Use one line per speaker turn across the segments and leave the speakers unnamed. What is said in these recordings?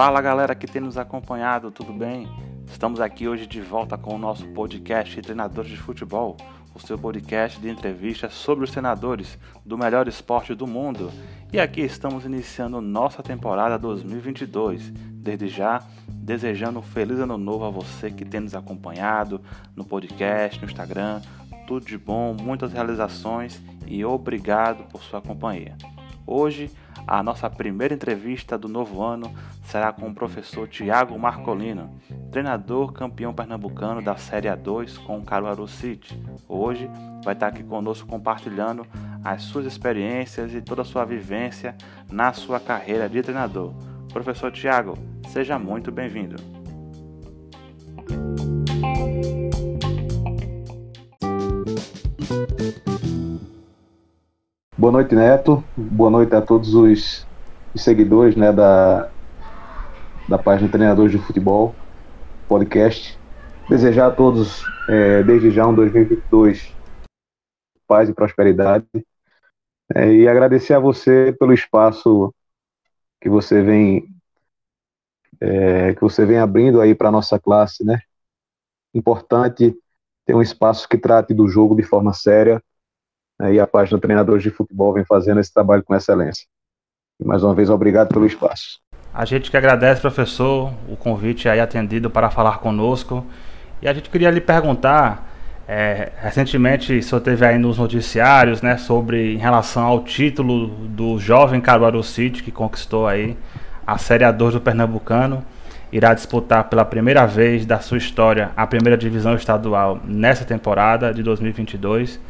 Fala galera que tem nos acompanhado, tudo bem? Estamos aqui hoje de volta com o nosso podcast Treinadores de Futebol, o seu podcast de entrevistas sobre os treinadores do melhor esporte do mundo. E aqui estamos iniciando nossa temporada 2022. Desde já, desejando um feliz ano novo a você que tem nos acompanhado no podcast, no Instagram. Tudo de bom, muitas realizações e obrigado por sua companhia. Hoje, a nossa primeira entrevista do novo ano será com o professor Tiago Marcolino, treinador campeão pernambucano da Série A2 com o Caruaru City. Hoje vai estar aqui conosco compartilhando as suas experiências e toda a sua vivência na sua carreira de treinador. Professor Tiago, seja muito bem-vindo.
Boa noite, Neto. Boa noite a todos os, seguidores né, da, da página Treinadores de Futebol Podcast. Desejar a todos, é, desde já, um 2022 paz e prosperidade. É, e agradecer a você pelo espaço que você vem é, que você vem abrindo aí para nossa classe, né? Importante ter um espaço que trate do jogo de forma séria né, e a página Treinadores de Futebol vem fazendo esse trabalho com excelência. E mais uma vez, obrigado pelo espaço.
A gente que agradece, professor, o convite aí atendido para falar conosco. E a gente queria lhe perguntar, é, recentemente o senhor teve aí nos noticiários, né, sobre em relação ao título do jovem Caruaru City, que conquistou aí a Série A2 do Pernambucano. Irá disputar pela primeira vez da sua história a primeira divisão estadual nessa temporada de 2022.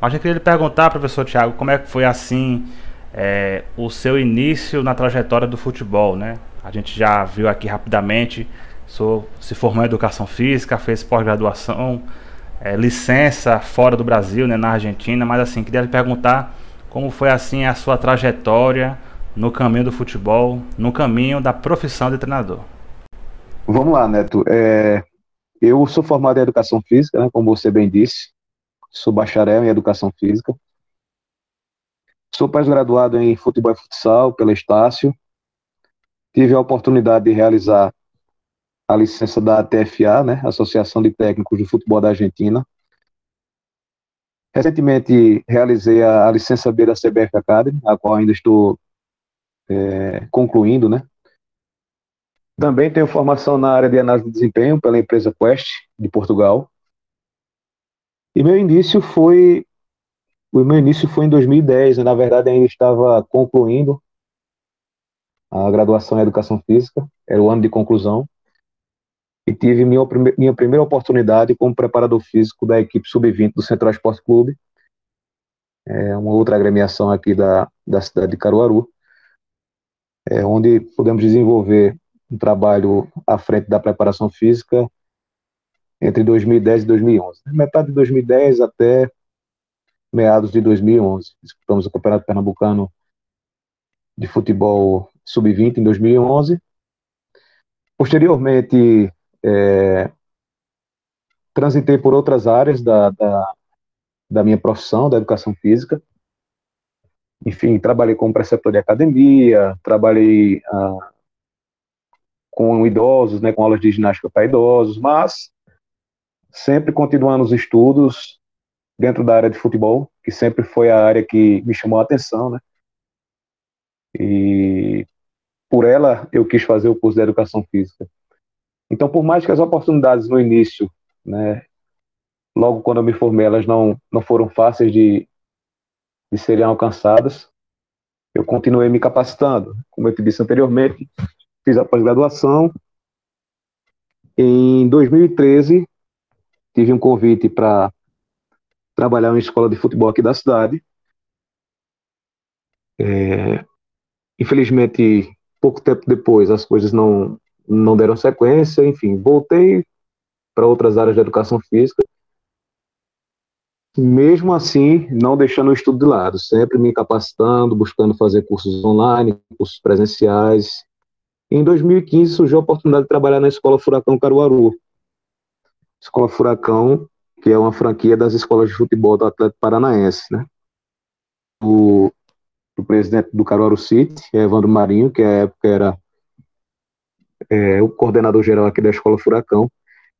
A gente queria lhe perguntar, professor Tiago, como é que foi assim é, o seu início na trajetória do futebol, né? A gente já viu aqui rapidamente, sou, se formou em educação física, fez pós-graduação, é, licença fora do Brasil, né, na Argentina, mas assim, queria lhe perguntar como foi assim a sua trajetória no caminho do futebol, no caminho da profissão de treinador.
Vamos lá, Neto. É, eu sou formado em educação física, né, como você bem disse, sou bacharel em educação física. Sou pós-graduado em futebol e futsal pela Estácio. Tive a oportunidade de realizar a licença da ATFA, né, Associação de Técnicos de Futebol da Argentina. Recentemente realizei a, a licença B da CBF Academy, a qual ainda estou é, concluindo, né. Também tenho formação na área de análise de desempenho pela empresa Quest, de Portugal. E meu início foi o meu início foi em 2010, na verdade ainda estava concluindo a graduação em Educação Física, era o ano de conclusão, e tive minha, minha primeira oportunidade como preparador físico da equipe sub-20 do Central Esporte Clube, é uma outra agremiação aqui da, da cidade de Caruaru, é, onde pudemos desenvolver um trabalho à frente da preparação física entre 2010 e 2011. Metade de 2010 até meados de 2011. Disputamos o Campeonato Pernambucano de Futebol Sub-20 em 2011. Posteriormente, é, transitei por outras áreas da, da, da, minha profissão, da educação física. Enfim, trabalhei como preceptor de academia, trabalhei ah, com idosos, né, com aulas de ginástica para idosos, mas sempre continuando os estudos dentro da área de futebol, que sempre foi a área que me chamou a atenção, né? E por ela eu quis fazer o curso de educação física. Então, por mais que as oportunidades no início, né, logo quando eu me formei, elas não, não foram fáceis de, de serem alcançadas, eu continuei me capacitando. Como eu te disse anteriormente, fiz a pós-graduação. Em 2013, tive um convite para trabalhar em escola de futebol aqui da cidade. É, infelizmente, pouco tempo depois, as coisas não, não deram sequência. Enfim, voltei para outras áreas da educação física. Mesmo assim, não deixando o estudo de lado, sempre me capacitando, buscando fazer cursos online, cursos presenciais. Em 2015 surgiu a oportunidade de trabalhar na Escola Furacão Caruaru, Escola Furacão, que é uma franquia das escolas de futebol do Atlético Paranaense, né? O, do presidente do Caruaru City, Evandro Marinho, que à época era é, o coordenador geral aqui da Escola Furacão,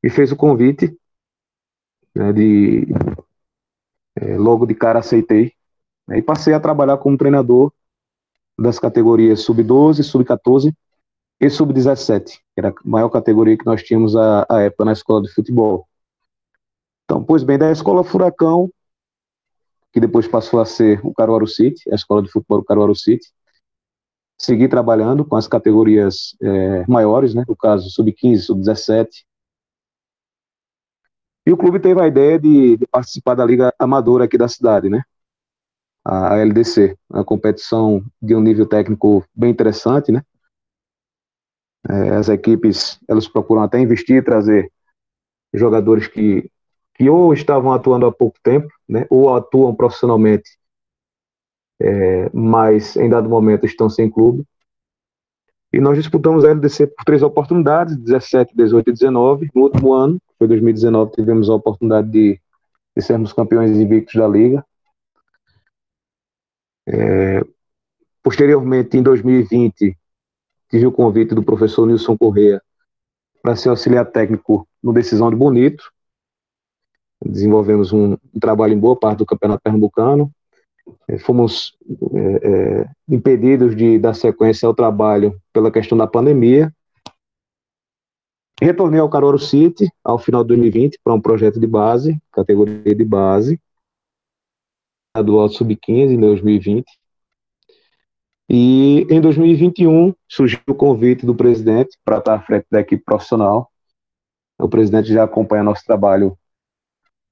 e fez o convite né, de é, logo de cara aceitei né, e passei a trabalhar como treinador das categorias sub-12, sub-14 e sub-17, que era a maior categoria que nós tínhamos à, à época na escola de futebol. Então, pois bem, da escola Furacão, que depois passou a ser o Caruaru City, a escola de futebol do Caruaru City, segui trabalhando com as categorias é, maiores, né, no caso sub-15, sub-17. E o clube teve a ideia de, de, participar da liga amadora aqui da cidade, né, a, LDC, uma competição de um nível técnico bem interessante, né, é, as equipes, elas procuram até investir e trazer jogadores que, que ou estavam atuando há pouco tempo, né, ou atuam profissionalmente, é, mas em dado momento estão sem clube. E nós disputamos a LDC por três oportunidades, 17, 18 e 19. No último ano, foi 2019, tivemos a oportunidade de, de sermos campeões invictos da Liga. É, posteriormente, em 2020, tive o convite do professor Nilson Corrêa para ser auxiliar técnico no Decisão de Bonito. Desenvolvemos um, um trabalho em boa parte do Campeonato Pernambucano. É, fomos é, é, impedidos de dar sequência ao trabalho pela questão da pandemia. Retornei ao Caruaru City ao final de 2020 para um projeto de base, categoria de base, do Alto Sub-15 em 2020. E em 2021 surgiu o convite do presidente para estar à frente da equipe profissional. O presidente já acompanha nosso trabalho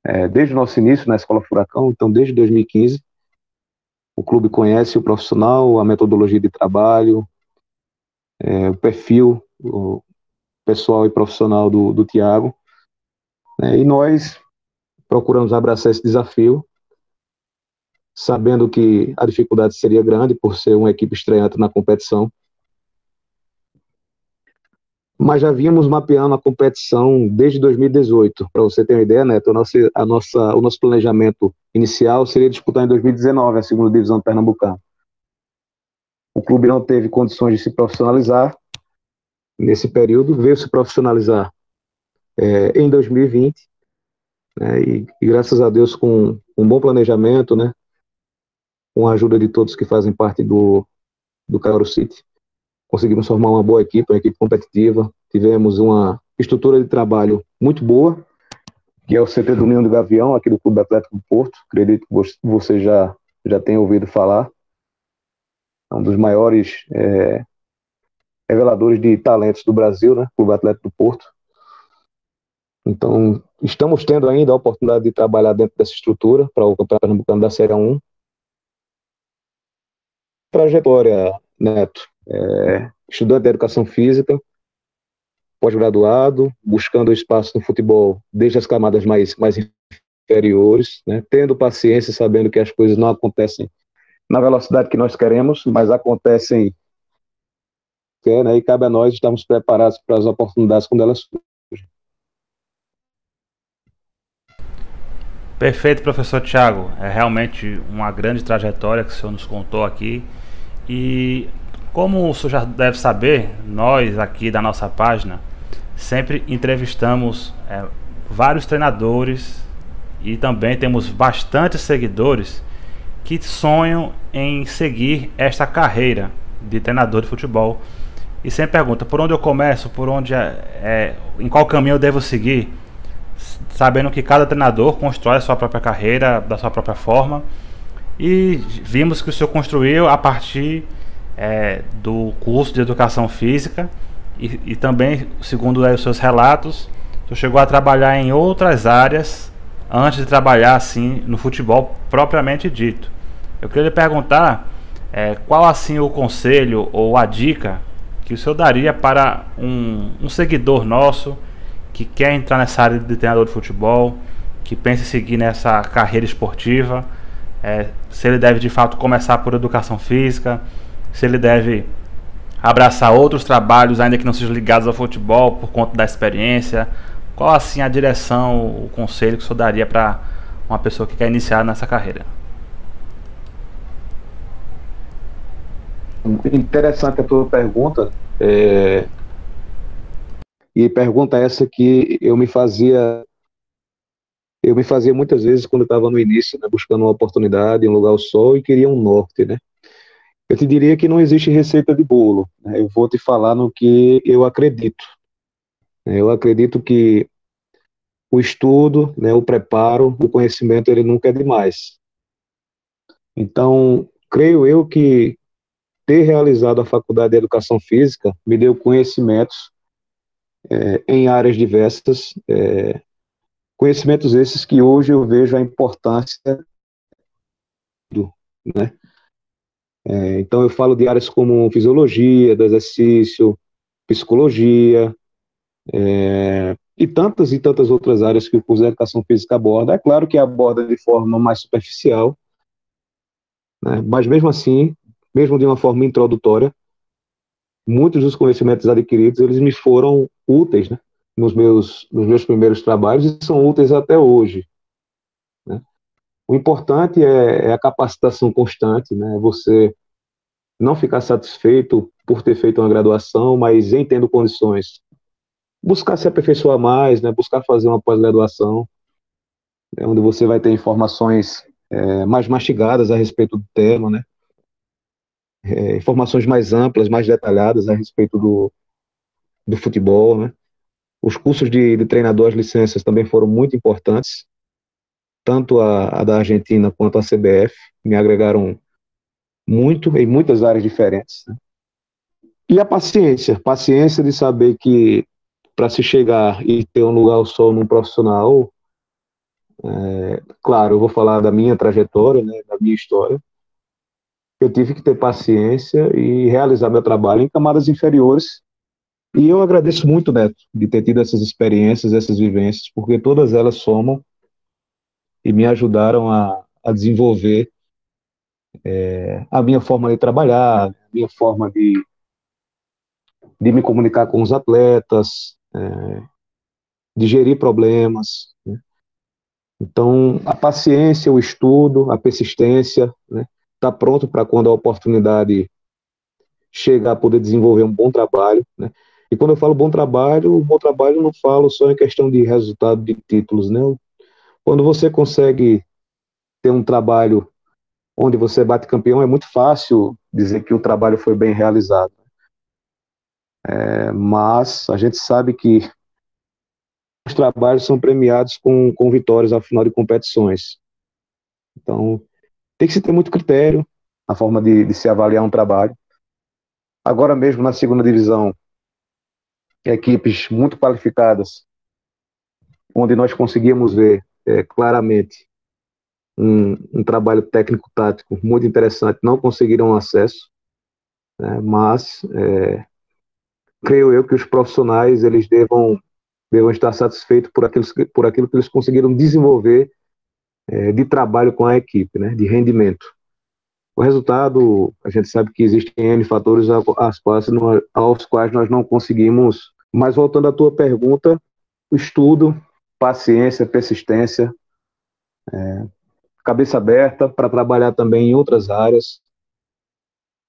é, desde o nosso início na Escola Furacão, então desde 2015. O clube conhece o profissional, a metodologia de trabalho, é, o perfil o pessoal e profissional do, do Tiago. É, e nós procuramos abraçar esse desafio sabendo que a dificuldade seria grande por ser uma equipe estreante na competição. Mas já vínhamos mapeando a competição desde 2018. Para você ter uma ideia, Neto, a nossa, a nossa, o nosso planejamento inicial seria disputar em 2019 a segunda divisão pernambucana. O clube não teve condições de se profissionalizar nesse período, veio se profissionalizar é, em 2020, né, e, e, graças a Deus com um bom planejamento, né, com a ajuda de todos que fazem parte do, do Cairo City. Conseguimos formar uma boa equipe, uma equipe competitiva. Tivemos uma estrutura de trabalho muito boa, que é o CT do Ninho do Gavião, aqui do Clube Atlético do Porto. Acredito que você já, já tenha ouvido falar. É um dos maiores é, reveladores de talentos do Brasil, né? Clube Atlético do Porto. Então, estamos tendo ainda a oportunidade de trabalhar dentro dessa estrutura para o Campeonato Pernambucano da Série 1 trajetória, Neto, é, estudante de educação física, pós-graduado, buscando espaço no futebol desde as camadas mais, mais inferiores, né, tendo paciência, sabendo que as coisas não acontecem na velocidade que nós queremos, mas acontecem que, né, e cabe a nós estarmos preparados para as oportunidades quando elas surgem.
Perfeito, professor Tiago. É realmente uma grande trajetória que o senhor nos contou aqui. E como o senhor já deve saber, nós aqui da nossa página sempre entrevistamos é, vários treinadores e também temos bastante seguidores que sonham em seguir esta carreira de treinador de futebol. E sempre pergunta por onde eu começo, por onde é, é, em qual caminho eu devo seguir, sabendo que cada treinador constrói a sua própria carreira da sua própria forma e vimos que o senhor construiu a partir é, do curso de educação física e, e também, segundo os seus relatos, o senhor chegou a trabalhar em outras áreas antes de trabalhar assim no futebol propriamente dito. Eu queria lhe perguntar é, qual assim o conselho ou a dica que o senhor daria para um, um seguidor nosso que quer entrar nessa área de treinador de futebol, que pensa em seguir nessa carreira esportiva é, se ele deve de fato começar por educação física, se ele deve abraçar outros trabalhos ainda que não sejam ligados ao futebol por conta da experiência. Qual assim a direção, o conselho que o senhor daria para uma pessoa que quer iniciar nessa carreira?
Interessante a tua pergunta. É... E pergunta essa que eu me fazia eu me fazia muitas vezes quando eu estava no início, né, buscando uma oportunidade, um lugar ao sol e queria um norte, né? Eu te diria que não existe receita de bolo. Né? Eu vou te falar no que eu acredito. Eu acredito que o estudo, né, o preparo, o conhecimento, ele nunca é demais. Então, creio eu que ter realizado a faculdade de educação física me deu conhecimentos é, em áreas diversas, é, conhecimentos esses que hoje eu vejo a importância do, né? É, então eu falo de áreas como fisiologia do exercício, psicologia, é, e tantas e tantas outras áreas que o curso de educação física aborda. É claro que aborda de forma mais superficial, né, mas mesmo assim, mesmo de uma forma introdutória, muitos dos conhecimentos adquiridos eles me foram úteis, né, nos meus nos meus primeiros trabalhos e são úteis até hoje. Né. O importante é, é, a capacitação constante, né, você não ficar satisfeito por ter feito uma graduação, mas em tendo condições buscar se aperfeiçoar mais, né, buscar fazer uma pós-graduação, né, onde você vai ter informações é, mais mastigadas a respeito do tema, né, é, informações mais amplas, mais detalhadas a respeito do, do futebol, né. Os cursos de, de treinador, as licenças também foram muito importantes, tanto a, a da Argentina quanto a CBF, me agregaram muito em muitas áreas diferentes. Né? E a paciência, paciência de saber que para se chegar e ter um lugar sol num profissional, é, claro, eu vou falar da minha trajetória, né, da minha história. Eu tive que ter paciência e realizar meu trabalho em camadas inferiores. E eu agradeço muito, Neto, de ter tido essas experiências, essas vivências, porque todas elas somam e me ajudaram a, a desenvolver é, a minha forma de trabalhar, a minha forma de, de me comunicar com os atletas, é, de gerir problemas. Né? Então, a paciência, o estudo, a persistência, né? Tá pronto para quando a oportunidade chegar poder desenvolver um bom trabalho, né? E quando eu falo bom trabalho, o bom trabalho não falo só em questão de resultado de títulos, né? Quando você consegue ter um trabalho onde você bate campeão, é muito fácil dizer que o trabalho foi bem realizado. É, mas a gente sabe que os trabalhos são premiados com, com vitórias ao final de competições. Então, tem que se ter muito critério na forma de, de se avaliar um trabalho. Agora mesmo na segunda divisão, equipes muito qualificadas, onde nós conseguimos ver é, claramente um, um, trabalho técnico-tático muito interessante, não conseguiram acesso, né, mas é, creio eu que os profissionais eles devam, devam estar satisfeitos por aquilo, por aquilo que eles conseguiram desenvolver é, de trabalho com a equipe, né, de rendimento. O resultado, a gente sabe que existem N fatores aos quais nós não conseguimos. Mas voltando à tua pergunta, estudo, paciência, persistência, é, cabeça aberta para trabalhar também em outras áreas.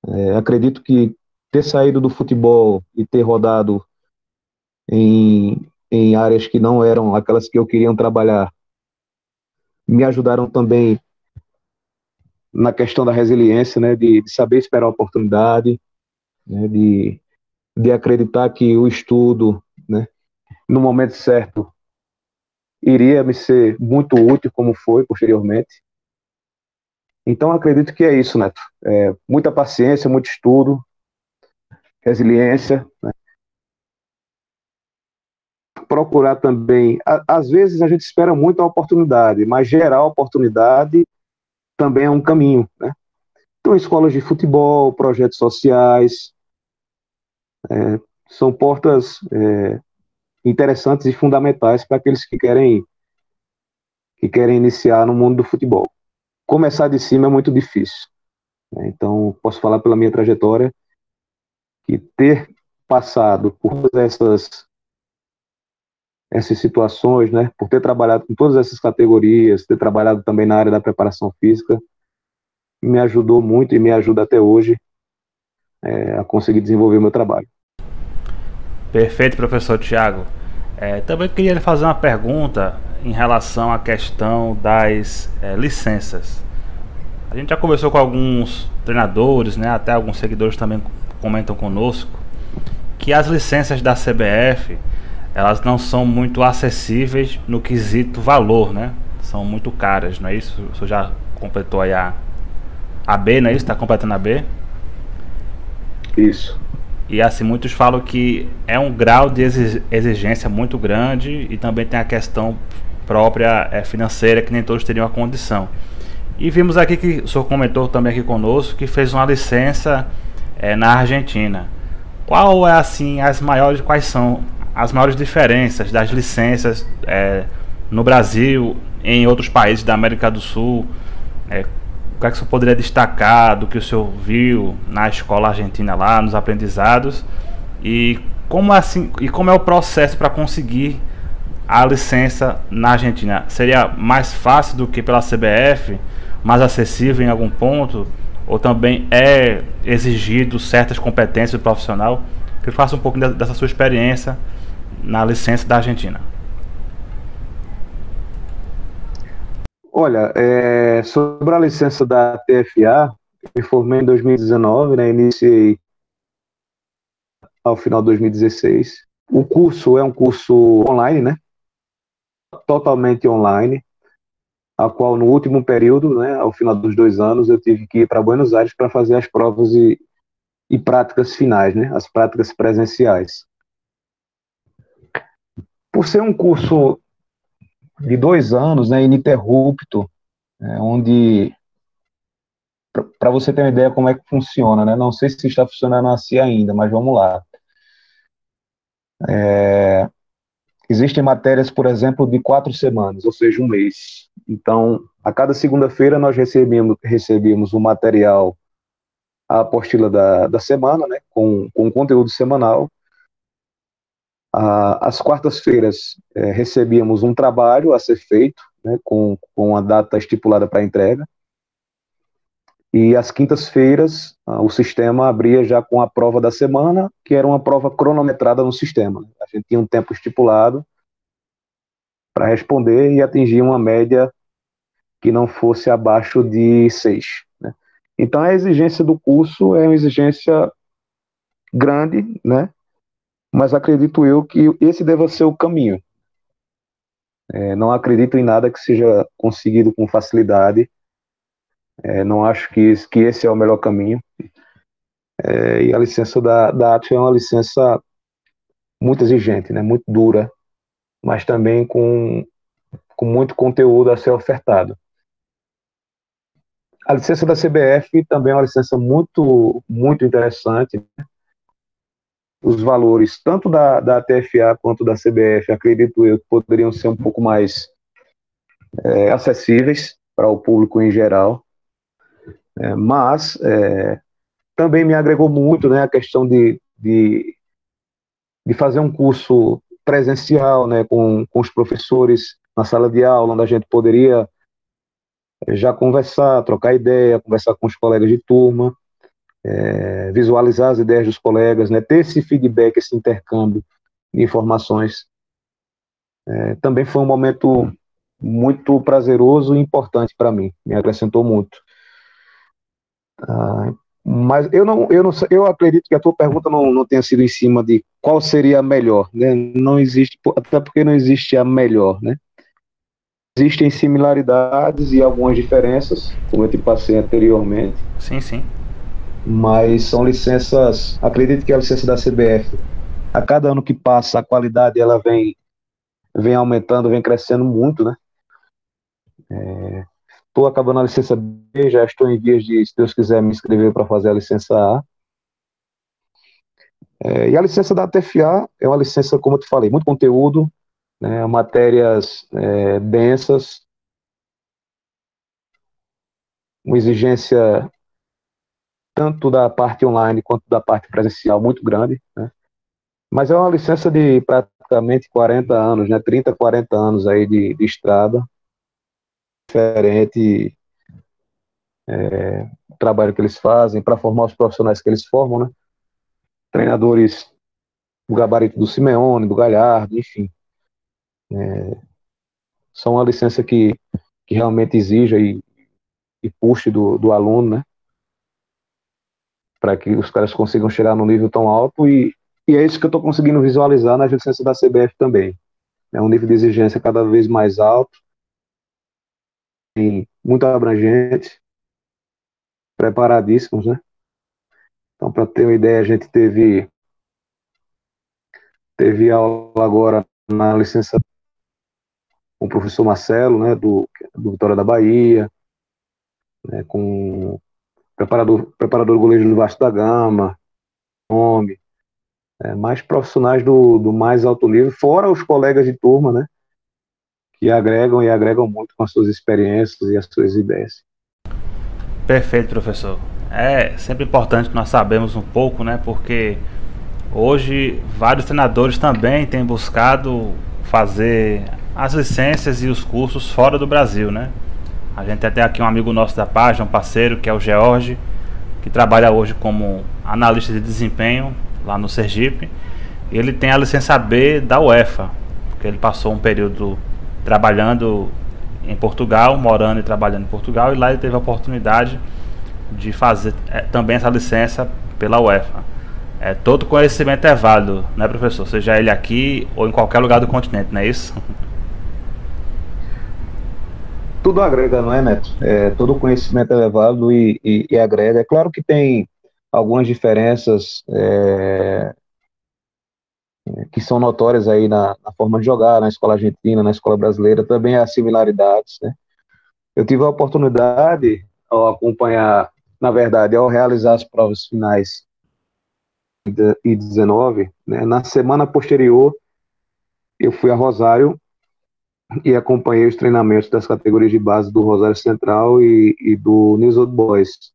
É, acredito que ter saído do futebol e ter rodado em, em áreas que não eram aquelas que eu queria trabalhar me ajudaram também na questão da resiliência, né, de, de saber esperar a oportunidade, né, de, de acreditar que o estudo, né, no momento certo, iria me ser muito útil, como foi posteriormente. Então, acredito que é isso, Neto. É, muita paciência, muito estudo, resiliência. Né? Procurar também. A, às vezes a gente espera muito a oportunidade, mas gerar oportunidade também é um caminho. Né? Então, escolas de futebol, projetos sociais, é, são portas é, interessantes e fundamentais para aqueles que querem que querem iniciar no mundo do futebol. Começar de cima é muito difícil. Né? Então, posso falar pela minha trajetória que ter passado por todas essas essas situações, né, por ter trabalhado com todas essas categorias, ter trabalhado também na área da preparação física, me ajudou muito e me ajuda até hoje é, a conseguir desenvolver meu trabalho.
Perfeito, professor Tiago. É, também queria fazer uma pergunta em relação à questão das é, licenças. A gente já conversou com alguns treinadores, né, até alguns seguidores também comentam conosco, que as licenças da CBF elas não são muito acessíveis no quesito valor, né? São muito caras, não é isso? Senhor já completou aí a, a B, não é isso? Está completando a B?
Isso.
E assim, muitos falam que é um grau de exigência muito grande e também tem a questão própria é, financeira que nem todos teriam a condição. E vimos aqui que o senhor comentou também aqui conosco que fez uma licença é, na Argentina. Qual é assim as maiores, quais são as maiores diferenças das licenças é, no Brasil, em outros países da América do Sul? É, o que é que senhor poderia destacar do que o senhor viu na escola argentina lá, nos aprendizados? E como assim e como é o processo para conseguir a licença na Argentina? Seria mais fácil do que pela CBF? mais acessível em algum ponto, ou também é exigido certas competências do profissional, que faça um pouco dessa sua experiência na licença da Argentina.
Olha, é, sobre a licença da TFA, me formei em 2019, né, iniciei ao final de 2016. O curso é um curso online, né? Totalmente online a qual no último período, né, ao final dos dois anos, eu tive que ir para Buenos Aires para fazer as provas e, e práticas finais, né, as práticas presenciais. Por ser um curso de dois anos, né, ininterrupto, é, onde para você ter uma ideia como é que funciona, né? Não sei se está funcionando assim ainda, mas vamos lá. É, Existem matérias, por exemplo, de quatro semanas, ou seja, um mês. Então, a cada segunda-feira nós recebemos, recebemos o material, a apostila da, da semana, né, com, com conteúdo semanal. Às quartas-feiras é, recebíamos um trabalho a ser feito, né, com, com a data estipulada para entrega. E às quintas-feiras, o sistema abria já com a prova da semana, que era uma prova cronometrada no sistema. A gente tinha um tempo estipulado para responder e atingir uma média que não fosse abaixo de seis. Né? Então, a exigência do curso é uma exigência grande, né? Mas acredito eu que esse deva ser o caminho. É, não acredito em nada que seja conseguido com facilidade é, não acho que, que esse é o melhor caminho. É, e a licença da, da ATF é uma licença muito exigente, né, muito dura, mas também com, com muito conteúdo a ser ofertado. A licença da CBF também é uma licença muito, muito interessante. Né? Os valores, tanto da, da TFA quanto da CBF, acredito eu, poderiam ser um pouco mais é, acessíveis para o público em geral. É, mas é, também me agregou muito né, a questão de, de, de fazer um curso presencial né, com, com os professores na sala de aula, onde a gente poderia é, já conversar, trocar ideia, conversar com os colegas de turma, é, visualizar as ideias dos colegas, né, ter esse feedback, esse intercâmbio de informações. É, também foi um momento muito prazeroso e importante para mim, me acrescentou muito. Ah, mas eu não, eu não, eu acredito que a tua pergunta não, não tenha sido em cima de qual seria a melhor, né? Não existe, até porque não existe a melhor, né? Existem similaridades e algumas diferenças, como eu te passei anteriormente.
Sim, sim.
Mas são licenças, acredito que a licença da CBF, a cada ano que passa, a qualidade ela vem, vem aumentando, vem crescendo muito, né? É, Estou acabando a licença B, já estou em vias de, se Deus quiser, me inscrever para fazer a licença A. É, e a licença da TFA é uma licença, como eu te falei, muito conteúdo, né, matérias é, densas, uma exigência tanto da parte online quanto da parte presencial muito grande, né? Mas é uma licença de praticamente 40 anos, né? 30, 40 anos aí de, de estrada, diferente é, trabalho que eles fazem, para formar os profissionais que eles formam, né? Treinadores do gabarito do Simeone, do Galhardo, enfim. É, são uma licença que, que realmente exija e, e puxe do, do aluno, né? Para que os caras consigam chegar num nível tão alto e, e é isso que eu estou conseguindo visualizar nas licenças da CBF também. É um nível de exigência cada vez mais alto, muito abrangente, preparadíssimos, né? Então, para ter uma ideia, a gente teve teve aula agora na licença com o professor Marcelo, né, do, do Vitória da Bahia, né, com preparador, preparador goleiro do Vasco da Gama, nome, é, mais profissionais do, do mais alto nível, fora os colegas de turma, né, que agregam e agregam muito com as suas experiências e as suas ideias.
Perfeito, professor. É sempre importante que nós sabemos um pouco, né, porque hoje vários treinadores também têm buscado fazer as licenças e os cursos fora do Brasil, né? A gente tem aqui um amigo nosso da página, um parceiro, que é o George, que trabalha hoje como analista de desempenho lá no Sergipe. Ele tem a licença B da UEFA, porque ele passou um período trabalhando em Portugal, morando e trabalhando em Portugal, e lá ele teve a oportunidade de fazer é, também essa licença pela UEFA. É, todo conhecimento é válido, né, professor? Seja ele aqui ou em qualquer lugar do continente, não é isso?
tudo agrega, não é, Neto? É, todo conhecimento é levado e, e, e, agrega. É claro que tem algumas diferenças é, que são notórias aí na, na, forma de jogar, na escola argentina, na escola brasileira, também há similaridades, né? Eu tive a oportunidade, ao acompanhar, na verdade, ao realizar as provas finais e 19, né, na semana posterior, eu fui a Rosário e acompanhei os treinamentos das categorias de base do Rosário Central e, e do News Old Boys.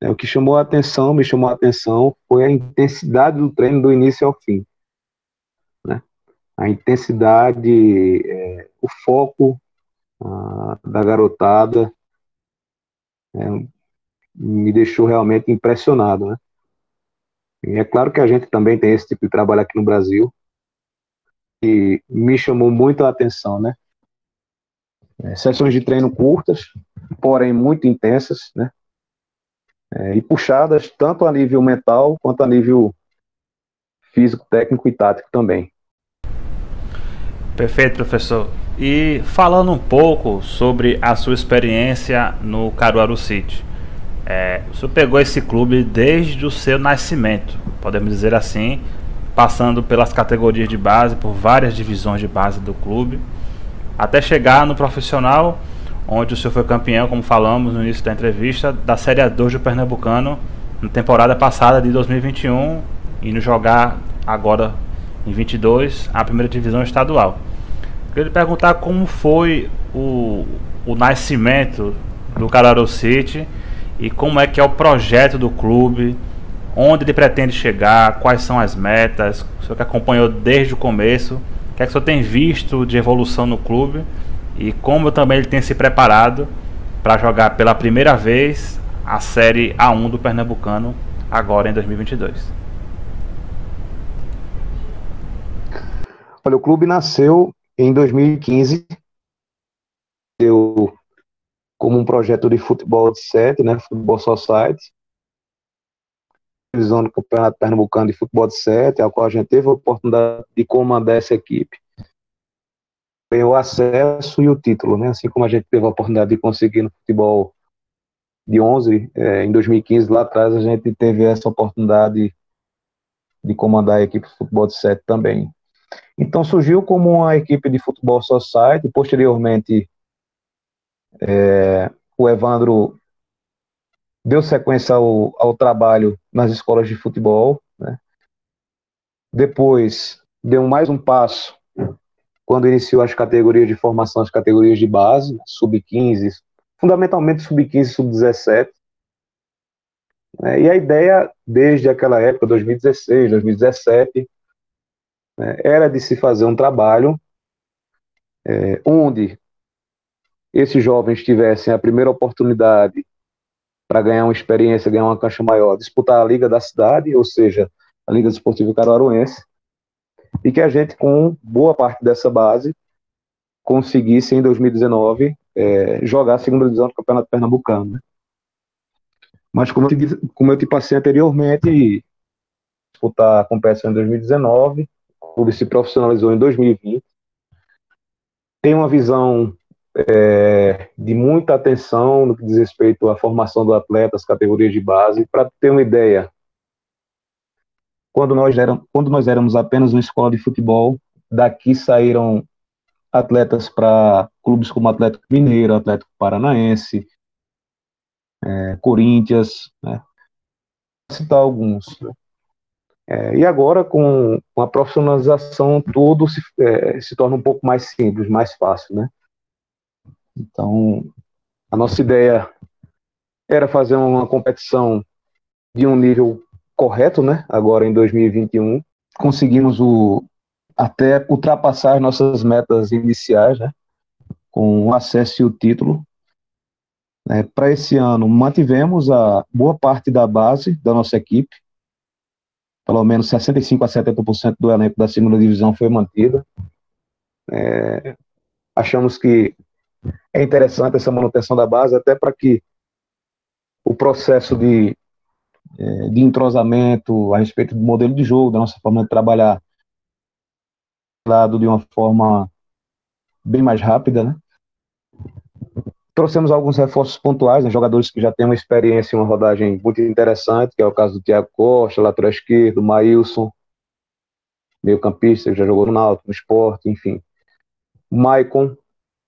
É, o que chamou a atenção, me chamou a atenção, foi a intensidade do treino do início ao fim. Né? A intensidade, é, o foco da garotada é, me deixou realmente impressionado. Né? E é claro que a gente também tem esse tipo de trabalho aqui no Brasil, que me chamou muito a atenção, né? É, sessões de treino curtas, porém muito intensas, né? É, e puxadas tanto a nível mental quanto a nível físico, técnico e tático também.
Perfeito, professor. E falando um pouco sobre a sua experiência no Caruaru City. É, o senhor pegou esse clube desde o seu nascimento, podemos dizer assim, passando pelas categorias de base, por várias divisões de base do clube, até chegar no profissional, onde o senhor foi campeão, como falamos no início da entrevista, da Série A2 do Pernambucano, na temporada passada de 2021, e no jogar agora em 22 a primeira divisão estadual. Queria lhe perguntar como foi o, o nascimento do Caruaru City e como é que é o projeto do clube onde ele pretende chegar, quais são as metas, o senhor que acompanhou desde o começo, o que é que o senhor tem visto de evolução no clube? E como também ele tem se preparado para jogar pela primeira vez a Série A1 do Pernambucano agora em 2022.
Olha, o clube nasceu em 2015, eu como um projeto de futebol de sete, né, Futebol Society, divisão do Campeonato Pernambucano de Futebol de Sete, a qual a gente teve a oportunidade de comandar essa equipe. Ganhou acesso e o título, né? Assim como a gente teve a oportunidade de conseguir no futebol de 11, é, em 2015, lá atrás, a gente teve essa oportunidade de comandar a equipe de futebol de sete também. Então surgiu como uma equipe de futebol society, posteriormente é, o Evandro deu sequência ao, ao trabalho nas escolas de futebol, né? Depois deu mais um passo quando iniciou as categorias de formação, as categorias de base, sub-15, fundamentalmente sub-15 e sub-17. Né? E a ideia, desde aquela época, 2016, 2017, né, era de se fazer um trabalho é, onde esses jovens tivessem a primeira oportunidade para ganhar uma experiência, ganhar uma cancha maior, disputar a Liga da Cidade, ou seja, a Liga Esportiva Caruaruense, e que a gente, com boa parte dessa base, conseguisse em 2019 é, jogar a segunda divisão do Campeonato Pernambucano. Né? Mas como eu, te, como eu te passei anteriormente, disputar a competição em 2019, o clube se profissionalizou em 2020, tem uma visão é, de muita atenção no que diz respeito à formação do atleta, as categorias de base. Para ter uma ideia, quando nós, éramos, quando nós éramos apenas uma escola de futebol, daqui saíram atletas para clubes como Atlético Mineiro, Atlético Paranaense, é, Corinthians, né? citar alguns. É, e agora, com, a profissionalização, tudo se, é, se torna um pouco mais simples, mais fácil, né? Então, a nossa ideia era fazer uma competição de um nível correto, né? Agora em 2021, conseguimos o até ultrapassar as nossas metas iniciais, né? Com o acesso e o título. É, Para esse ano, mantivemos a boa parte da base da nossa equipe, pelo menos 65 a 70% do elenco da segunda divisão foi mantida. É, achamos que é interessante essa manutenção da base, até para que o processo de, é, de entrosamento a respeito do modelo de jogo, da nossa forma de trabalhar, dado de uma forma bem mais rápida, né? Trouxemos alguns reforços pontuais, né, jogadores que já têm uma experiência uma rodagem muito interessante, que é o caso do Thiago Costa, lateral esquerdo, Maílson, meio campista, que já jogou no Náutico, no Esporte, enfim. Maicon,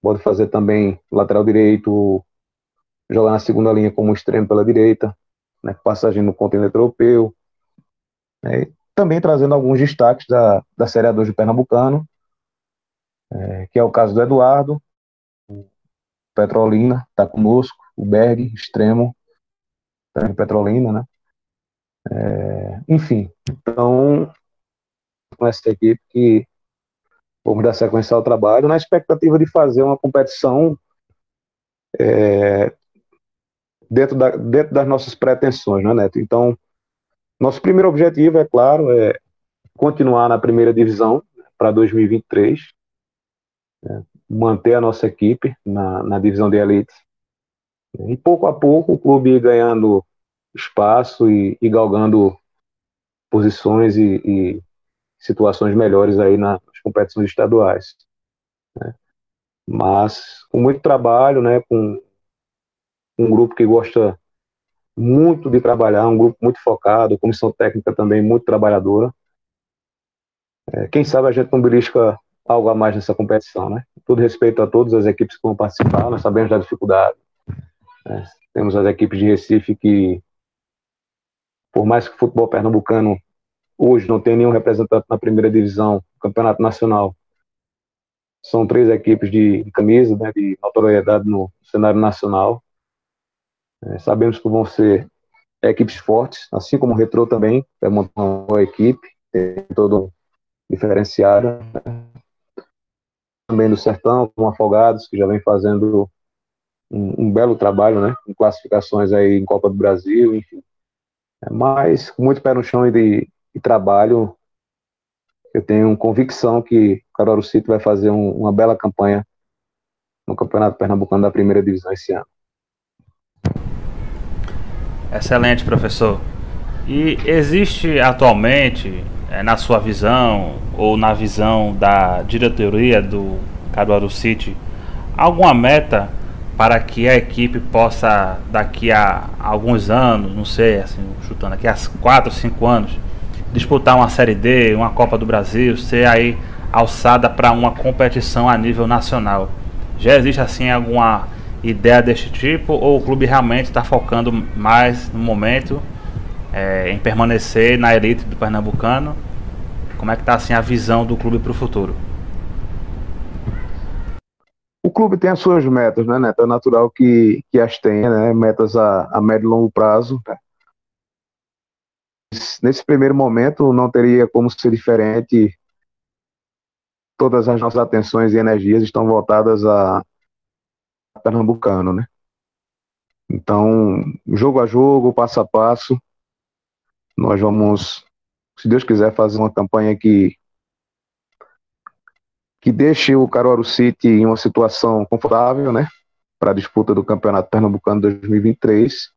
pode fazer também lateral direito, jogar na segunda linha como extremo pela direita, né, passagem no continente europeu. Né, também trazendo alguns destaques da, da Série A2 de Pernambucano, é, que é o caso do Eduardo, Petrolina está conosco, o Berg, extremo, também Petrolina, né? É, enfim, então, com essa equipe que vamos dar sequência ao trabalho, na expectativa de fazer uma competição é, dentro, da, dentro das nossas pretensões, né, Neto? Então, nosso primeiro objetivo, é claro, é continuar na primeira divisão para 2023, é, manter a nossa equipe na, na divisão de elite. E pouco a pouco o clube ganhando espaço e, e galgando posições e, e, situações melhores aí nas competições estaduais. Né? Mas com muito trabalho, né, com um grupo que gosta muito de trabalhar, um grupo muito focado, comissão técnica também muito trabalhadora. É, quem sabe a gente não belisca algo a mais nessa competição, né? Tudo respeito a todas as equipes que vão participar, nós sabemos da dificuldade. Né? Temos as equipes de Recife que, por mais que o futebol pernambucano hoje não tenha nenhum representante na primeira divisão, campeonato nacional, são três equipes de, de camisa, né, de notoriedade no cenário nacional. É, sabemos que vão ser equipes fortes, assim como o Retro também, é uma boa equipe, tem todo diferenciado. Né? também do Sertão, com Afogados, que já vem fazendo um, um, belo trabalho, né, com classificações aí em Copa do Brasil, enfim. É, mas com muito pé no chão e de, de trabalho, eu tenho convicção que o Caruaru City vai fazer um, uma bela campanha no Campeonato Pernambucano da Primeira Divisão esse ano.
Excelente, professor. E existe atualmente é, na sua visão ou na visão da diretoria do Caruaru City, alguma meta para que a equipe possa, daqui a alguns anos, não sei, assim, chutando aqui, a 4, 5 anos, disputar uma Série D, uma Copa do Brasil, ser aí alçada para uma competição a nível nacional. Já existe assim alguma ideia deste tipo ou o clube realmente está focando mais no momento é, em permanecer na elite do Pernambucano. Como é que está assim, a visão do clube para o futuro?
O clube tem as suas metas, né, Neto? É natural que, que as tenha, né? Metas a, a médio e longo prazo. Né? Nesse primeiro momento, não teria como ser diferente. Todas as nossas atenções e energias estão voltadas a Pernambucano, né? Então, jogo a jogo, passo a passo, nós vamos, se Deus quiser, fazer uma campanha que que deixe o Caruaru City em uma situação confortável, né, para a disputa do Campeonato Pernambucano 2023,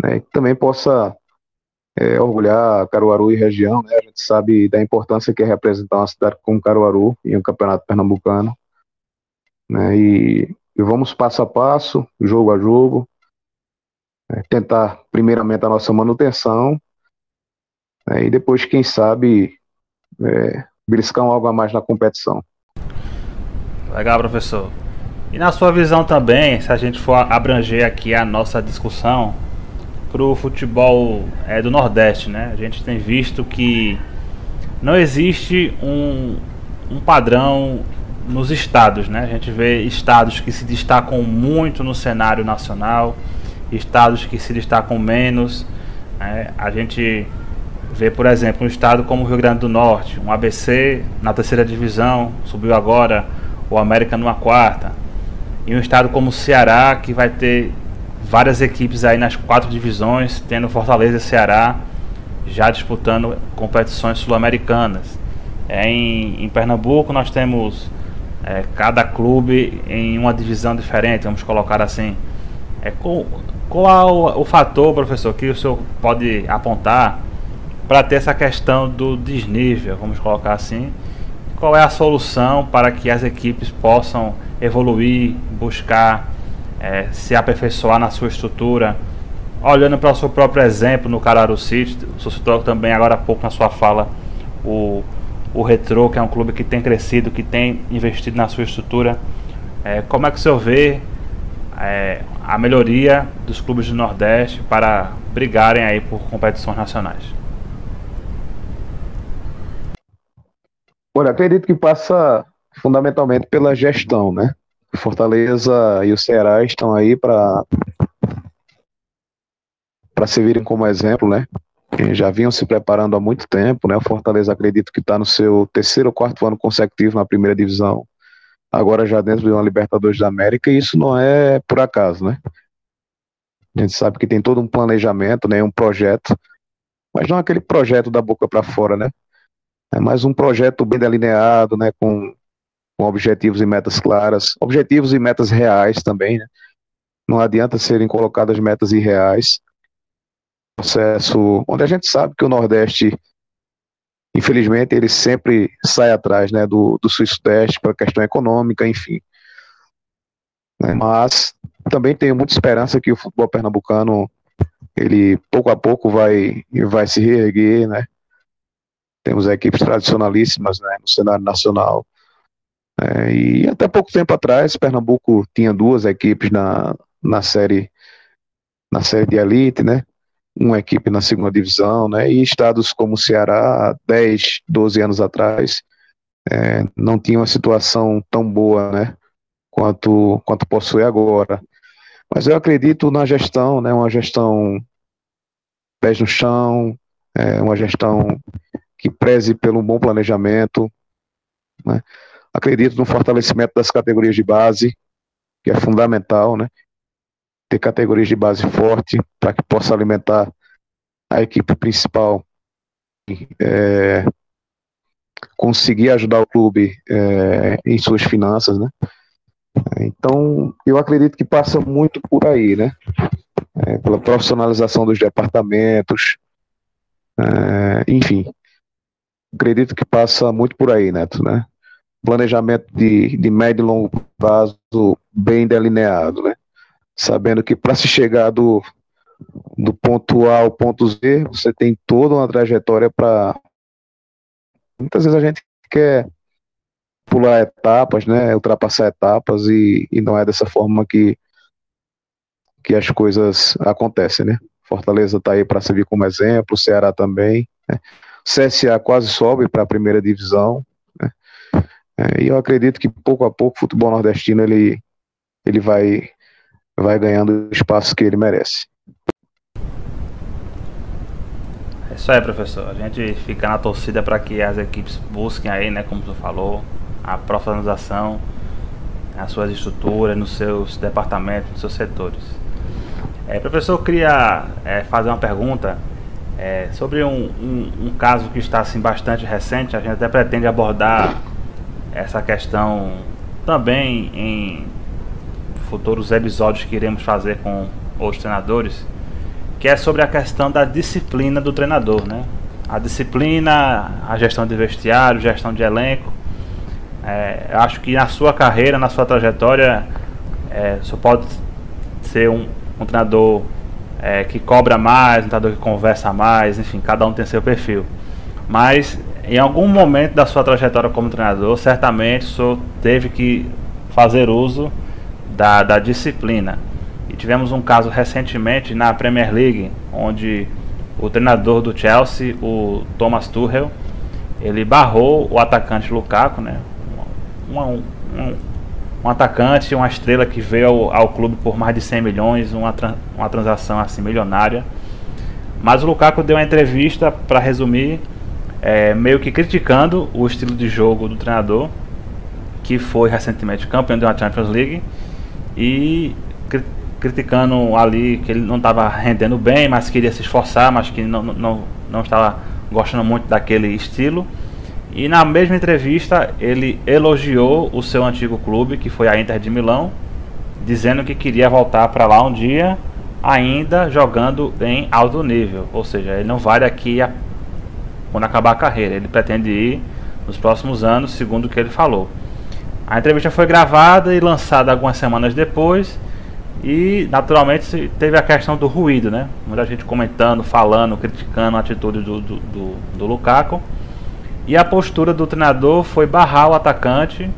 né, que também possa é, orgulhar Caruaru e região, né, a gente sabe da importância que é representar uma cidade como Caruaru em um Campeonato Pernambucano, né, e, e vamos passo a passo, jogo a jogo, é, tentar primeiramente a nossa manutenção, né, e depois, quem sabe, é, beliscar um algo a mais na competição.
Legal, professor. E na sua visão também, se a gente for abranger aqui a nossa discussão para o futebol é, do Nordeste, né? A gente tem visto que não existe um, um padrão nos estados, né? A gente vê estados que se destacam muito no cenário nacional, estados que se destacam menos. Né? A gente vê, por exemplo, um estado como o Rio Grande do Norte, um ABC na terceira divisão, subiu agora, o América numa quarta. E um estado como o Ceará, que vai ter várias equipes aí nas quatro divisões, tendo Fortaleza e Ceará já disputando competições sul-americanas. É, em, em, Pernambuco nós temos é, cada clube em uma divisão diferente, vamos colocar assim. É, qual, qual o, fator, professor, que o senhor pode apontar para ter essa questão do desnível, vamos colocar assim. Qual é a solução para que as equipes possam evoluir, buscar é, se aperfeiçoar na sua estrutura? Olhando para o seu próprio exemplo no Cararu City, senhor citou também agora há pouco na sua fala o, o Retro, que é um clube que tem crescido, que tem investido na sua estrutura. É, como é que o senhor vê é, a melhoria dos clubes do Nordeste para brigarem aí por competições nacionais?
Olha, acredito que passa fundamentalmente pela gestão, né? Fortaleza e o Ceará estão aí para para servirem como exemplo, né? Já vinham se preparando há muito tempo, né? O Fortaleza acredito que está no seu terceiro ou quarto ano consecutivo na primeira divisão, agora já dentro de uma Libertadores da América, e isso não é por acaso, né? A gente sabe que tem todo um planejamento, né? Um projeto, mas não aquele projeto da boca para fora, né? É mais um projeto bem delineado, né, com, com objetivos e metas claras, objetivos e metas reais também, né? Não adianta serem colocadas metas irreais. Processo onde a gente sabe que o Nordeste, infelizmente, ele sempre sai atrás, né, do, do Sul-Sudeste para questão econômica, enfim. Né? Mas também tenho muita esperança que o futebol pernambucano ele pouco a pouco vai vai se reerguer, né? Temos equipes tradicionalíssimas né, no cenário nacional. É, e até pouco tempo atrás, Pernambuco tinha duas equipes na, na série na série de elite, né? Uma equipe na segunda divisão, né? E estados como Ceará, 10, 12 anos atrás, é, não tinha uma situação tão boa, né? Quanto, quanto possui agora. Mas eu acredito na gestão, né? Uma gestão pés no chão, é, uma gestão que preze pelo bom planejamento. Né? Acredito no fortalecimento das categorias de base, que é fundamental, né? Ter categorias de base forte para que possa alimentar a equipe principal, é, conseguir ajudar o clube é, em suas finanças, né? Então, eu acredito que passa muito por aí, né? É, pela profissionalização dos departamentos, é, enfim, acredito que passa muito por aí, Neto, né? Planejamento de, de médio e longo prazo bem delineado, né? Sabendo que para se chegar do, do ponto A ao ponto Z, você tem toda uma trajetória para. Muitas vezes a gente quer pular etapas, né? Ultrapassar etapas e, e não é dessa forma que, que as coisas acontecem, né? Fortaleza está aí para servir como exemplo, Ceará também. Né? CSA quase sobe para a primeira divisão. É, e eu acredito que pouco a pouco o futebol nordestino ele, ele vai, vai ganhando o espaço que ele merece.
É isso aí, professor. A gente fica na torcida para que as equipes busquem aí, né, como você falou, a profissionalização, as suas estruturas, nos seus departamentos, nos seus setores. É, professor, eu queria é, fazer uma pergunta é, sobre um, um, um, caso que está assim, bastante recente. A gente até pretende abordar essa questão também em futuros episódios que iremos fazer com os treinadores, que é sobre a questão da disciplina do treinador, né? A disciplina, a gestão de vestiário, gestão de elenco. É, acho que na sua carreira, na sua trajetória, é, só pode ser um, um treinador é, que cobra mais, um treinador que conversa mais, enfim, cada um tem seu perfil. Mas em algum momento da sua trajetória como treinador, certamente o senhor teve que fazer uso da, da disciplina. E tivemos um caso recentemente na Premier League, onde o treinador do Chelsea, o Thomas Tuchel, ele barrou o atacante Lukaku, né? Um, um, um, um atacante, uma estrela que veio ao, ao, clube por mais de 100 milhões, uma, uma transação assim milionária. Mas o Lukaku deu uma entrevista, para resumir, é, meio que criticando o estilo de jogo do treinador, que foi recentemente campeão da Champions League, e criticando ali que ele não estava rendendo bem, mas queria se esforçar, mas que não, não, não estava gostando muito daquele estilo. E na mesma entrevista ele elogiou o seu antigo clube, que foi a Inter de Milão, dizendo que queria voltar para lá um dia, ainda jogando em alto nível. Ou seja, ele não vai daqui a quando acabar a carreira, ele pretende ir nos próximos anos, segundo o que ele falou. A entrevista foi gravada e lançada algumas semanas depois. E naturalmente teve a questão do ruído, né? Muita gente comentando, falando, criticando a atitude do, do, do, do Lukaku. E a postura do treinador foi barrar o atacante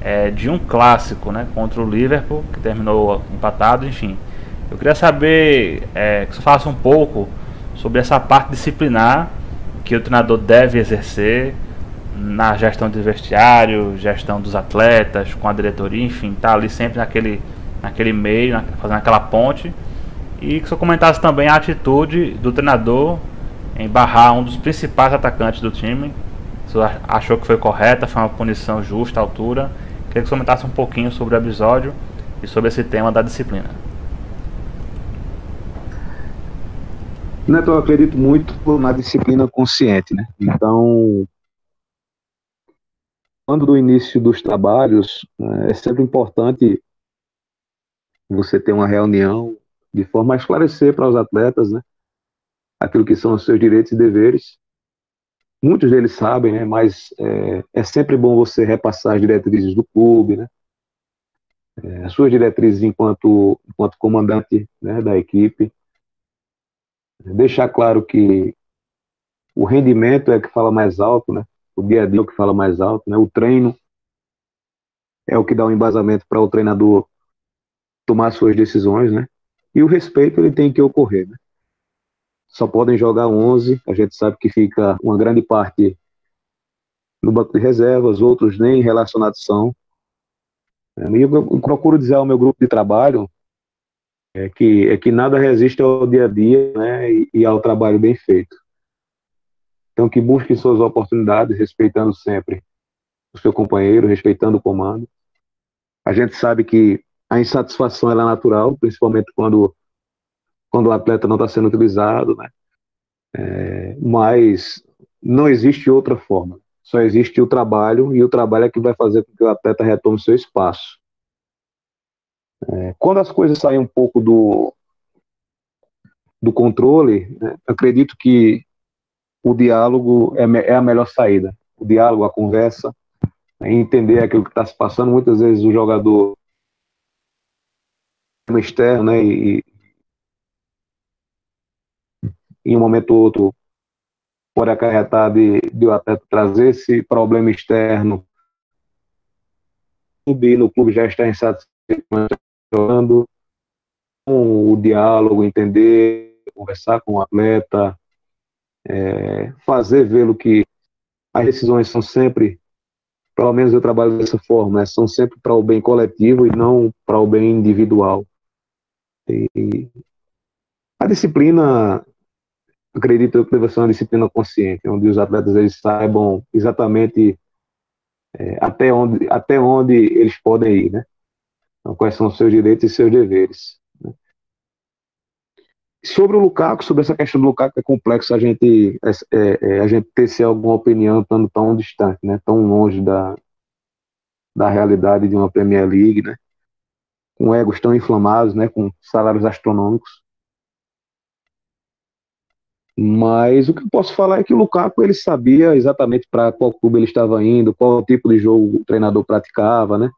é, de um clássico, né? Contra o Liverpool, que terminou empatado, enfim. Eu queria saber é, que você falasse um pouco sobre essa parte disciplinar que o treinador deve exercer na gestão de vestiário, gestão dos atletas, com a diretoria, enfim, tá ali sempre naquele naquele meio, fazendo aquela ponte. E que você comentasse também a atitude do treinador em barrar um dos principais atacantes do time. Você achou que foi correta, foi uma punição justa à altura. Queria que você comentasse um pouquinho sobre o episódio e sobre esse tema da disciplina.
Neto, eu acredito muito na disciplina consciente, né? Então, quando do início dos trabalhos, é sempre importante você ter uma reunião de forma a esclarecer para os atletas, né, aquilo que são os seus direitos e deveres. Muitos deles sabem, né, mas é, é sempre bom você repassar as diretrizes do clube, né, é, as suas diretrizes enquanto, enquanto comandante né, da equipe. Deixar claro que o rendimento é que fala mais alto, né, o dia a dia é o que fala mais alto, né, o treino é o que dá o um embasamento para o treinador tomar suas decisões, né? E o respeito ele tem que ocorrer, né? Só podem jogar 11, a gente sabe que fica uma grande parte no banco de reservas, outros nem relacionados são. E eu procuro dizer ao meu grupo de trabalho é que, é que nada resiste ao dia a dia né, e, e ao trabalho bem feito. Então, que busque suas oportunidades, respeitando sempre o seu companheiro, respeitando o comando. A gente sabe que a insatisfação é natural, principalmente quando, quando o atleta não está sendo utilizado, né? É, mas não existe outra forma. Só existe o trabalho e o trabalho é que vai fazer com que o atleta retome seu espaço. É, quando as coisas saem um pouco do, do controle, né, acredito que o diálogo é, é, a melhor saída. O diálogo, a conversa, né, entender aquilo que está se passando. Muitas vezes o jogador externo, né? E, em um momento ou outro pode acarretar de, de atleta trazer esse problema externo subir no clube já está insatisfeito com o diálogo, entender, conversar com o atleta, é, fazer vê-lo que as decisões são sempre pelo menos eu trabalho dessa forma, né? são sempre para o bem coletivo e não para o bem individual. E a disciplina, acredito que deve ser uma disciplina consciente, onde os atletas eles saibam exatamente é, até, onde, até onde eles podem ir, né? Então, quais são os seus direitos e seus deveres. Né? sobre o Lukaku, sobre essa questão do Lukaku, é complexo a gente, é, é, é a gente se alguma opinião estando tão distante, né? tão longe da, da realidade de uma Premier League, né? com egos tão inflamados, né? com salários astronômicos. Mas o que eu posso falar é que o Lukaku ele sabia exatamente para qual clube ele estava indo, qual tipo de jogo o treinador praticava, né?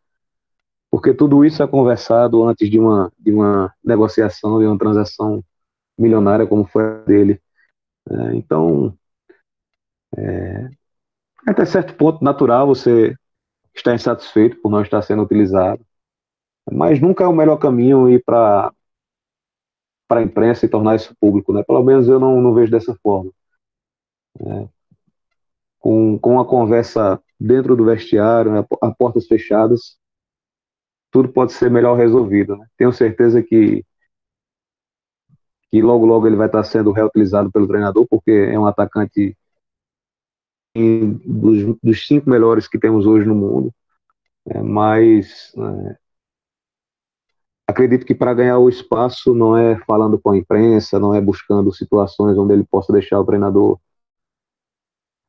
Porque tudo isso é conversado antes de uma, de uma negociação, de uma transação milionária como foi a dele. É, então, é, até certo ponto natural você estar insatisfeito por não estar sendo utilizado, mas nunca é o melhor caminho ir para para a imprensa e tornar isso público, né? Pelo menos eu não, não vejo dessa forma. É, com, com a conversa dentro do vestiário, né, a portas fechadas, tudo pode ser melhor resolvido. Né? Tenho certeza que que logo logo ele vai estar sendo reutilizado pelo treinador, porque é um atacante dos, dos cinco melhores que temos hoje no mundo. É, mas é, acredito que para ganhar o espaço não é falando com a imprensa, não é buscando situações onde ele possa deixar o treinador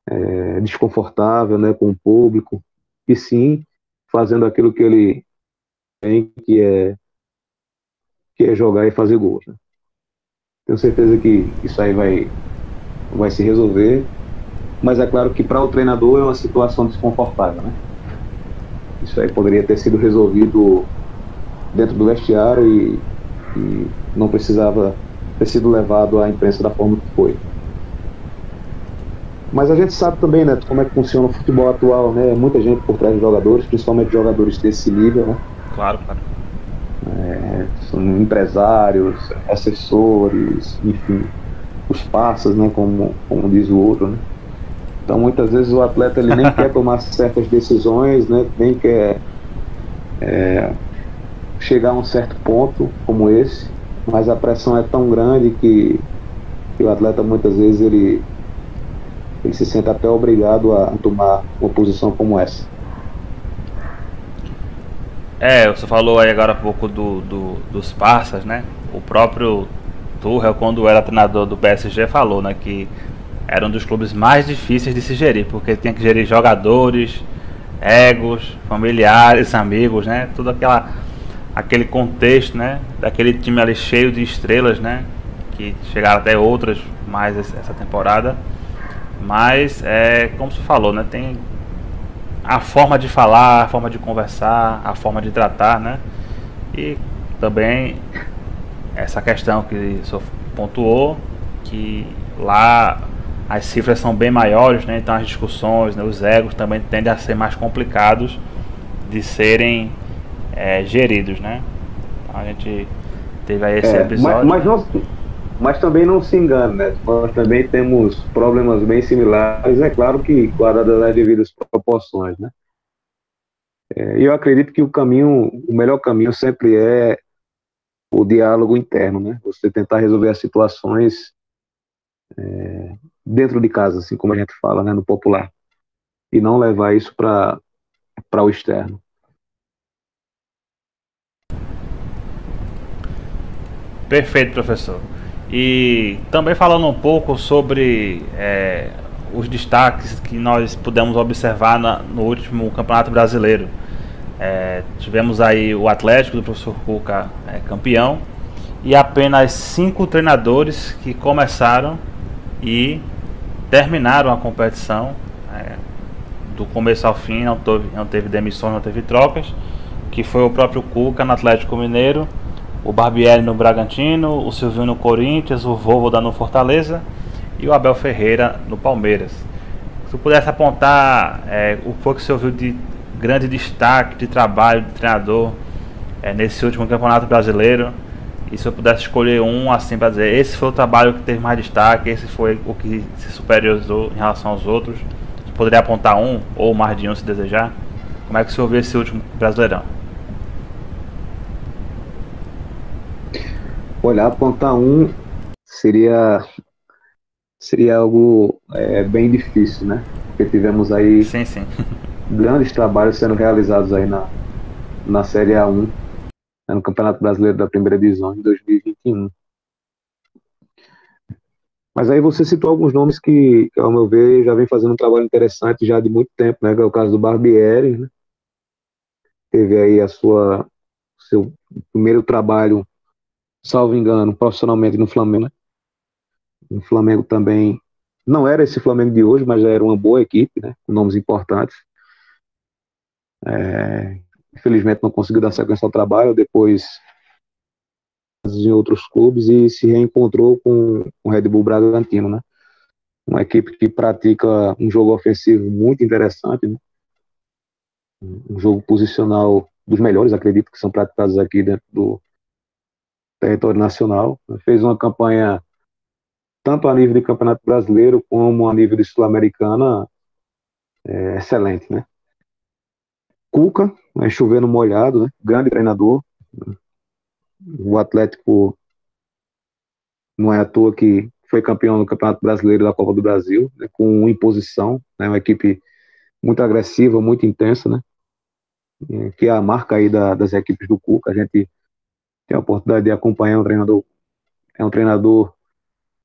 é, desconfortável né, com o público, e sim fazendo aquilo que ele tem, que é, que é jogar e fazer gols. Né? Tenho certeza que isso aí vai, vai se resolver. Mas é claro que para o treinador é uma situação desconfortável, né? Isso aí poderia ter sido resolvido dentro do vestiário e, e não precisava ter sido levado à imprensa da forma que foi. Mas a gente sabe também, né, como é que funciona o futebol atual, né? Muita gente por trás de jogadores, principalmente jogadores desse nível, né?
Claro, claro
é, são empresários, assessores, enfim, os passas, né, como, como diz o outro, né? Então muitas vezes o atleta ele nem quer tomar certas decisões, né, nem quer é, chegar a um certo ponto como esse, mas a pressão é tão grande que, que o atleta muitas vezes ele, ele se sente até obrigado a tomar uma posição como essa.
É, você falou aí agora há pouco do, do, dos parças, né? O próprio Tuchel, quando era treinador do PSG, falou, né? Que era um dos clubes mais difíceis de se gerir, porque tinha que gerir jogadores, egos, familiares, amigos, né? Tudo aquela, aquele contexto, né? Daquele time ali cheio de estrelas, né? Que chegaram até outras mais essa temporada. Mas, é, como você falou, né? Tem a forma de falar, a forma de conversar, a forma de tratar, né? E também essa questão que o senhor pontuou, que lá as cifras são bem maiores, né? Então as discussões, né, os egos também tendem a ser mais complicados de serem é, geridos, né? Então, a gente teve aí esse é, episódio.
Mas, mas, mas também não se engane, né? Nós também temos problemas bem similares, é claro que guardadas as devidas proporções, né? É, eu acredito que o caminho, o melhor caminho sempre é o diálogo interno, né? Você tentar resolver as situações é, dentro de casa, assim como a gente fala, né, no popular, e não levar isso para para o externo.
Perfeito, professor. E também falando um pouco sobre é, os destaques que nós pudemos observar na, no último Campeonato Brasileiro. É, tivemos aí o Atlético do professor Cuca é, campeão e apenas cinco treinadores que começaram e terminaram a competição é, do começo ao fim, não teve, não teve demissões, não teve trocas, que foi o próprio Cuca no Atlético Mineiro o Barbieri no Bragantino, o Silvio no Corinthians, o Vovo no Fortaleza e o Abel Ferreira no Palmeiras. Se eu pudesse apontar é, o que você ouviu de grande destaque de trabalho de treinador é, nesse último campeonato brasileiro, e se eu pudesse escolher um assim para dizer, esse foi o trabalho que teve mais destaque, esse foi o que se superiorizou em relação aos outros, você poderia apontar um ou mais de um se desejar? Como é que você ouviu esse último brasileirão?
Olhar, apontar um seria seria algo é, bem difícil, né? Porque tivemos aí
sim, sim.
grandes trabalhos sendo realizados aí na, na Série A1, né, no Campeonato Brasileiro da Primeira Divisão em 2021. Mas aí você citou alguns nomes que, ao meu ver, já vem fazendo um trabalho interessante já de muito tempo, né? Que é o caso do Barbieri, né? Teve aí a sua seu primeiro trabalho, salvo engano, profissionalmente no Flamengo. Né? O Flamengo também não era esse Flamengo de hoje, mas já era uma boa equipe, né? Com nomes importantes. É, infelizmente não conseguiu dar sequência ao trabalho, depois em outros clubes e se reencontrou com o Red Bull Bragantino, né? Uma equipe que pratica um jogo ofensivo muito interessante, né? um jogo posicional dos melhores, acredito que são praticados aqui dentro do território nacional. Fez uma campanha tanto a nível de Campeonato Brasileiro como a nível de Sul-Americana é, excelente, né? Cuca, né, chovendo molhado, né? grande treinador. O Atlético não é à toa que foi campeão do Campeonato Brasileiro da Copa do Brasil, né, com imposição, né, uma equipe muito agressiva, muito intensa, né, que é a marca aí da, das equipes do Cuca. A gente tem a oportunidade de acompanhar um treinador, é um treinador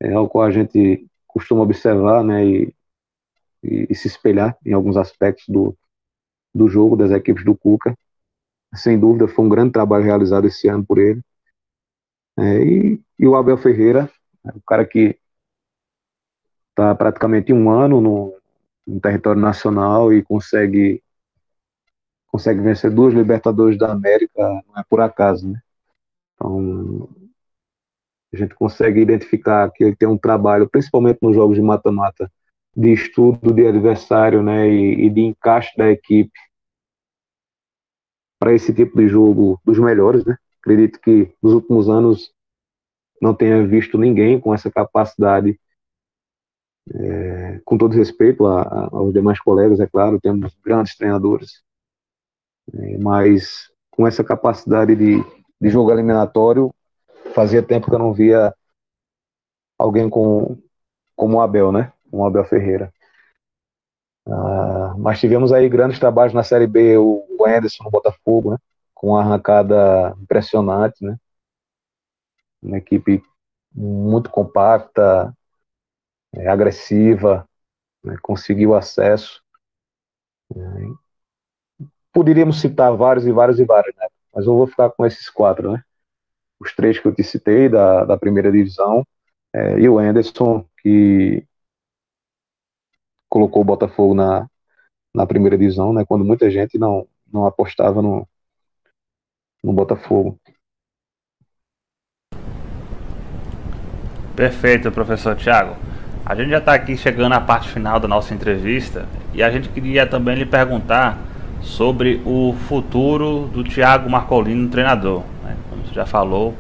é, ao qual a gente costuma observar, né, e, e, e se espelhar em alguns aspectos do, do jogo das equipes do Cuca. Sem dúvida, foi um grande trabalho realizado esse ano por ele. É, e, e, o Abel Ferreira, é o cara que está praticamente um ano no, no, território nacional e consegue consegue vencer duas Libertadores da América, não é por acaso, né? Então, a gente consegue identificar que ele tem um trabalho, principalmente nos jogos de mata-mata, de estudo de adversário, né, e, e de encaixe da equipe para esse tipo de jogo dos melhores, né? Acredito que nos últimos anos não tenha visto ninguém com essa capacidade, é, com todo respeito a, a, aos demais colegas, é claro, temos grandes treinadores, é, mas com essa capacidade de, de jogo eliminatório, fazia tempo que eu não via alguém com, como o Abel, né? O Abel Ferreira. Ah, mas tivemos aí grandes trabalhos na Série B, o, Anderson no Botafogo, né? Com uma arrancada impressionante, né? Uma equipe muito compacta, é, agressiva, né? conseguiu acesso. Poderíamos citar vários e vários e vários, né? Mas eu vou ficar com esses quatro, né? Os três que eu te citei da, da primeira divisão é, e o Anderson, que colocou o Botafogo na, na primeira divisão, né, quando muita gente não, não apostava no, no Botafogo.
Perfeito, professor Tiago. A gente já está aqui chegando à parte final da nossa entrevista e a gente queria também lhe perguntar sobre o futuro do Tiago Marcolino, treinador. Né? Como você já falou,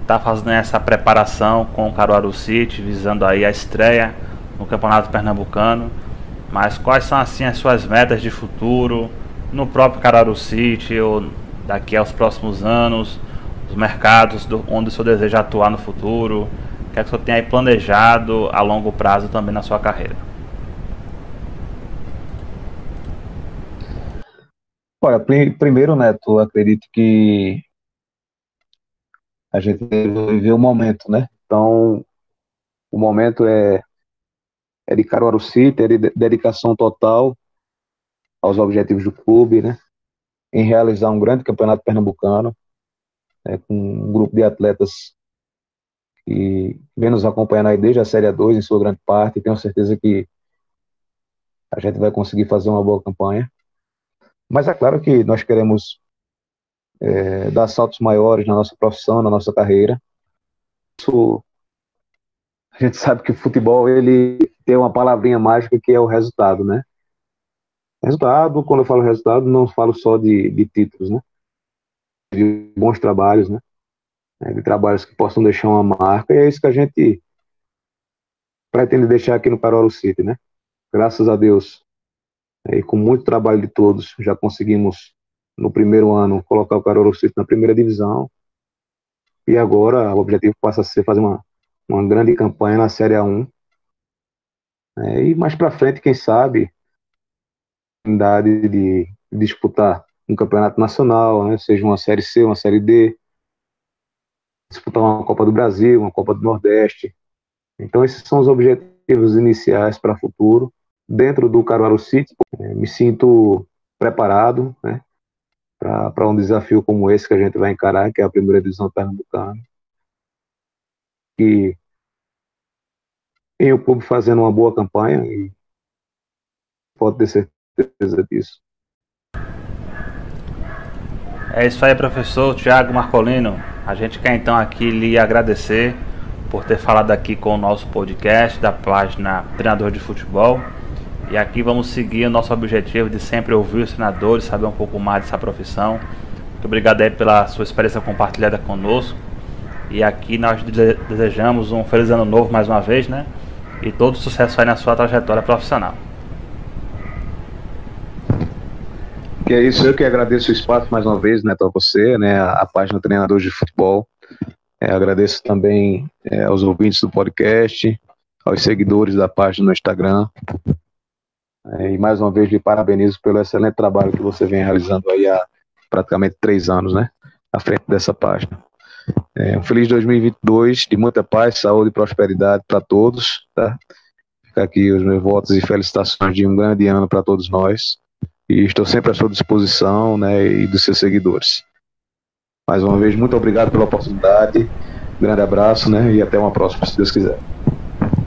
está fazendo essa preparação com o Caruaru City, visando aí a estreia no Campeonato Pernambucano. Mas quais são assim as suas metas de futuro no próprio Caruaru City ou daqui aos próximos anos, os mercados do, onde o senhor deseja atuar no futuro? O que é que o senhor tem aí planejado a longo prazo também na sua carreira?
Olha, primeiro, Neto, acredito que a gente viver o momento, né? Então, o momento é é de Caruaru City, é de dedicação total aos objetivos do clube, né? Em realizar um grande campeonato pernambucano, né, com um grupo de atletas que vem nos acompanhando aí desde a Série 2, em sua grande parte, e tenho certeza que a gente vai conseguir fazer uma boa campanha. Mas é claro que nós queremos é, dar saltos maiores na nossa profissão, na nossa carreira. Isso, a gente sabe que o futebol ele tem uma palavrinha mágica que é o resultado, né? Resultado, quando eu falo resultado, não falo só de, de títulos, né? De bons trabalhos, né? É, de trabalhos que possam deixar uma marca, e é isso que a gente pretende deixar aqui no Caruaru City, né? Graças a Deus, e com muito trabalho de todos, já conseguimos, no primeiro ano, colocar o Caruaru City na primeira divisão, e agora o objetivo passa a ser fazer uma, uma grande campanha na Série A1, é, e mais para frente, quem sabe, oportunidade de disputar um campeonato nacional, né, seja uma Série C, uma Série D, disputar uma Copa do Brasil, uma Copa do Nordeste. Então, esses são os objetivos iniciais para o futuro. Dentro do Caruaru City, é, me sinto preparado né, para um desafio como esse que a gente vai encarar, que é a primeira divisão pernambucana. E tem o clube fazendo uma boa campanha e pode ter certeza disso.
É isso aí, professor Tiago Marcolino. A gente quer então aqui lhe agradecer por ter falado aqui com o nosso podcast da página Treinador de Futebol. E aqui vamos seguir o nosso objetivo de sempre ouvir os treinadores, saber um pouco mais dessa profissão. Muito obrigado aí pela sua experiência compartilhada conosco. E aqui nós desejamos um feliz ano novo mais uma vez, né? E todo sucesso aí na sua trajetória profissional.
Que é isso, eu que agradeço o espaço mais uma vez, né, para você, né, a, página Treinador de Futebol. É, agradeço também é, aos ouvintes do podcast, aos seguidores da página no Instagram. É, e mais uma vez lhe parabenizo pelo excelente trabalho que você vem realizando aí há praticamente três anos, né, à frente dessa página. É, um feliz 2022, de muita paz, saúde e prosperidade para todos, tá? Fica aqui os meus votos e felicitações de um grande ano para todos nós e estou sempre à sua disposição né, e dos seus seguidores. Mais uma vez, muito obrigado pela oportunidade, grande abraço né, e até uma próxima, se Deus quiser.